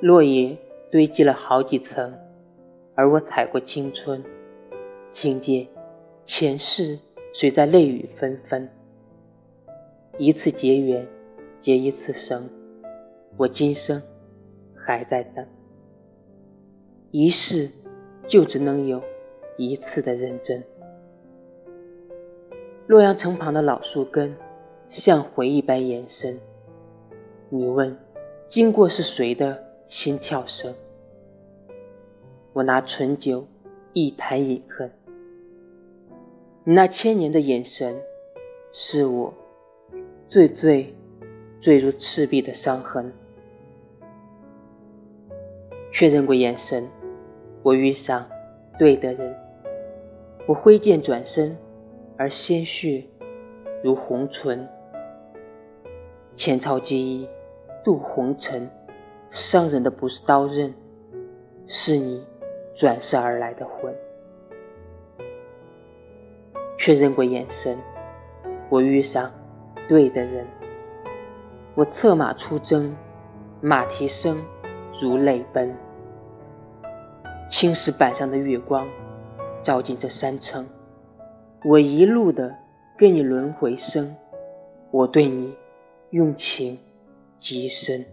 落叶堆积了好几层，而我踩过青春。请见前世谁在泪雨纷纷？一次结缘，结一次生。我今生还在等，一世就只能有一次的认真。洛阳城旁的老树根，像回忆般延伸。你问，经过是谁的心跳声？我拿醇酒一坛饮恨。你那千年的眼神，是我最最坠入赤壁的伤痕。确认过眼神，我遇上对的人。我挥剑转身。而鲜血如红唇，前朝记忆渡红尘，伤人的不是刀刃，是你转世而来的魂。确认过眼神，我遇上对的人。我策马出征，马蹄声如泪奔。青石板上的月光，照进这山城。我一路的跟你轮回生，我对你用情极深。